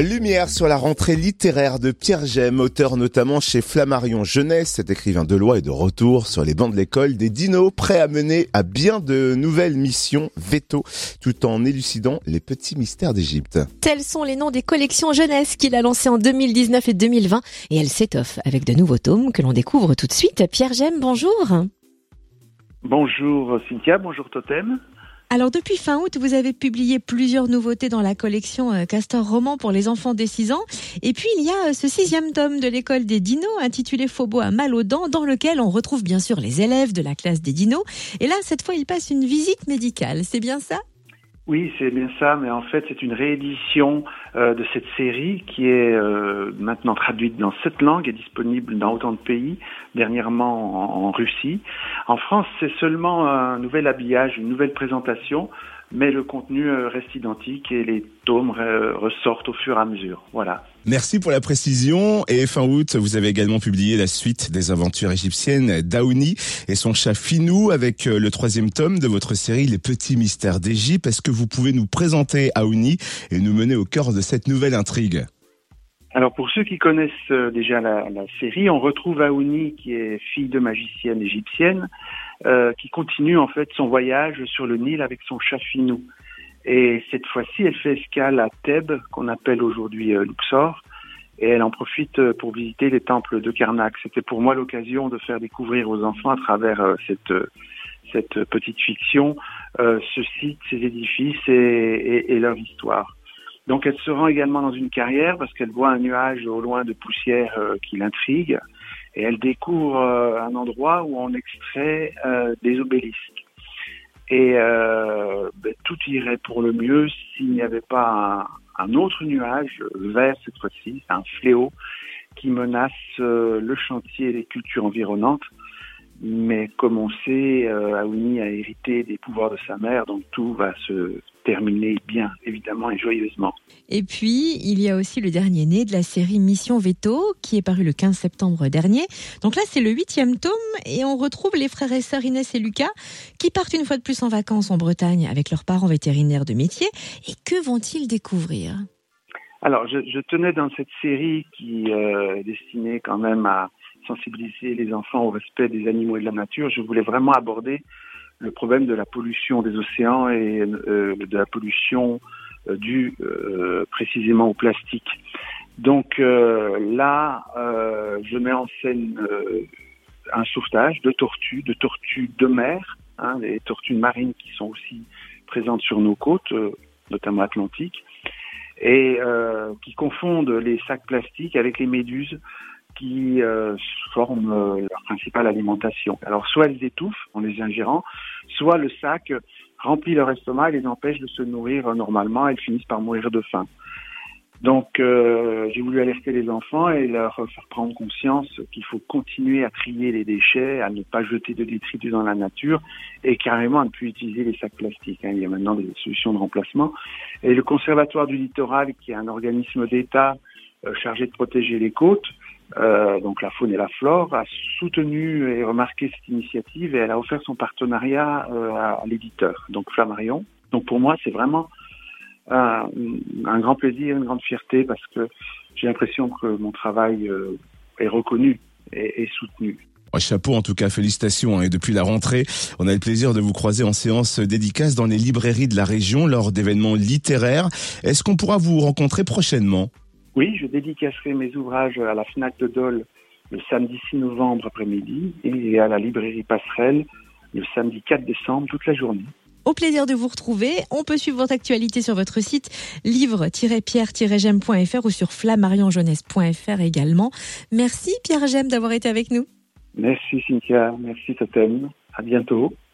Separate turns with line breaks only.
Lumière sur la rentrée littéraire de Pierre Gem, auteur notamment chez Flammarion Jeunesse. Cet écrivain de loi est de retour sur les bancs de l'école des dinos, prêt à mener à bien de nouvelles missions veto, tout en élucidant les petits mystères d'Égypte.
Tels sont les noms des collections jeunesse qu'il a lancées en 2019 et 2020 et elle s'étoffe avec de nouveaux tomes que l'on découvre tout de suite. Pierre Gem, bonjour.
Bonjour Cynthia, bonjour Totem.
Alors depuis fin août, vous avez publié plusieurs nouveautés dans la collection euh, Castor Roman pour les enfants des 6 ans. Et puis il y a euh, ce sixième tome de l'école des dinos intitulé Phobo à mal aux dents dans lequel on retrouve bien sûr les élèves de la classe des dinos. Et là, cette fois, il passe une visite médicale. C'est bien ça?
Oui, c'est bien ça, mais en fait, c'est une réédition euh, de cette série qui est euh, maintenant traduite dans sept langues et disponible dans autant de pays, dernièrement en Russie. En France, c'est seulement un nouvel habillage, une nouvelle présentation mais le contenu euh, reste identique et les tomes ressortent au fur et à mesure. Voilà.
Merci pour la précision. Et fin août, vous avez également publié la suite des aventures égyptiennes d'Aouni et son chat Finou avec euh, le troisième tome de votre série Les Petits Mystères d'Égypte. Est-ce que vous pouvez nous présenter Aouni et nous mener au cœur de cette nouvelle intrigue?
Alors pour ceux qui connaissent euh, déjà la, la série, on retrouve Aouni qui est fille de magicienne égyptienne, euh, qui continue en fait son voyage sur le Nil avec son chat Finou. Et cette fois-ci, elle fait escale à Thèbes, qu'on appelle aujourd'hui euh, Luxor, et elle en profite euh, pour visiter les temples de Karnak. C'était pour moi l'occasion de faire découvrir aux enfants à travers cette cette petite fiction ce site, ces édifices et, et leur histoire. Donc elle se rend également dans une carrière parce qu'elle voit un nuage au loin de poussière qui l'intrigue et elle découvre un endroit où on extrait des obélisques. Et euh, ben, tout irait pour le mieux s'il n'y avait pas un, autre nuage vert cette fois-ci, un fléau qui menace euh, le chantier et les cultures environnantes. Mais comme on sait, euh, Aouni a hérité des pouvoirs de sa mère, donc tout va se terminer bien, évidemment, et joyeusement.
Et puis, il y a aussi le dernier né de la série Mission Veto, qui est paru le 15 septembre dernier. Donc là, c'est le huitième tome, et on retrouve les frères et sœurs Inès et Lucas, qui partent une fois de plus en vacances en Bretagne avec leurs parents vétérinaires de métier. Et que vont-ils découvrir?
Alors, je, je, tenais dans cette série qui euh, est destinée quand même à sensibiliser les enfants au respect des animaux et de la nature, je voulais vraiment aborder le problème de la pollution des océans et euh, de la pollution euh, due euh, précisément au plastique. Donc euh, là, euh, je mets en scène un sauvetage de tortues, de tortues de mer, hein, des tortues marines qui sont aussi présentes sur nos côtes, notamment atlantiques, et qui confondent les sacs plastiques avec les méduses qui euh, forment euh, leur principale alimentation. Alors soit elles étouffent en les ingérant, soit le sac remplit leur estomac et les empêche de se nourrir normalement, elles finissent par mourir de faim. Donc euh, j'ai voulu alerter les enfants et leur faire prendre conscience qu'il faut continuer à trier les déchets, à ne pas jeter de détritus dans la nature et carrément à ne plus utiliser les sacs plastiques. Hein. Il y a maintenant des solutions de remplacement. Et le Conservatoire du littoral, qui est un organisme d'État euh, chargé de protéger les côtes, euh, donc la faune et la flore, a soutenu et remarqué cette initiative et elle a offert son partenariat euh, à, l'éditeur, donc Flammarion. Donc pour moi, c'est vraiment un, un, grand plaisir, une grande fierté parce que j'ai l'impression que mon travail euh, est reconnu et, et soutenu.
Chapeau en tout cas, félicitations. Hein. Et depuis la rentrée, on a le plaisir de vous croiser en séance dédicace dans les librairies de la région lors d'événements littéraires. Est-ce qu'on pourra vous rencontrer prochainement?
Oui, je dédicacerai mes ouvrages à la FNAC de Dole le samedi 6 novembre après-midi et à la librairie Passerelle le samedi 4 décembre toute la journée.
Au plaisir de vous retrouver. On peut suivre votre actualité sur votre site livre-pierre-gem.fr ou sur flammarionjeunesse.fr également. Merci Pierre Gem d'avoir été avec nous.
Merci Cynthia, merci Totem. À bientôt.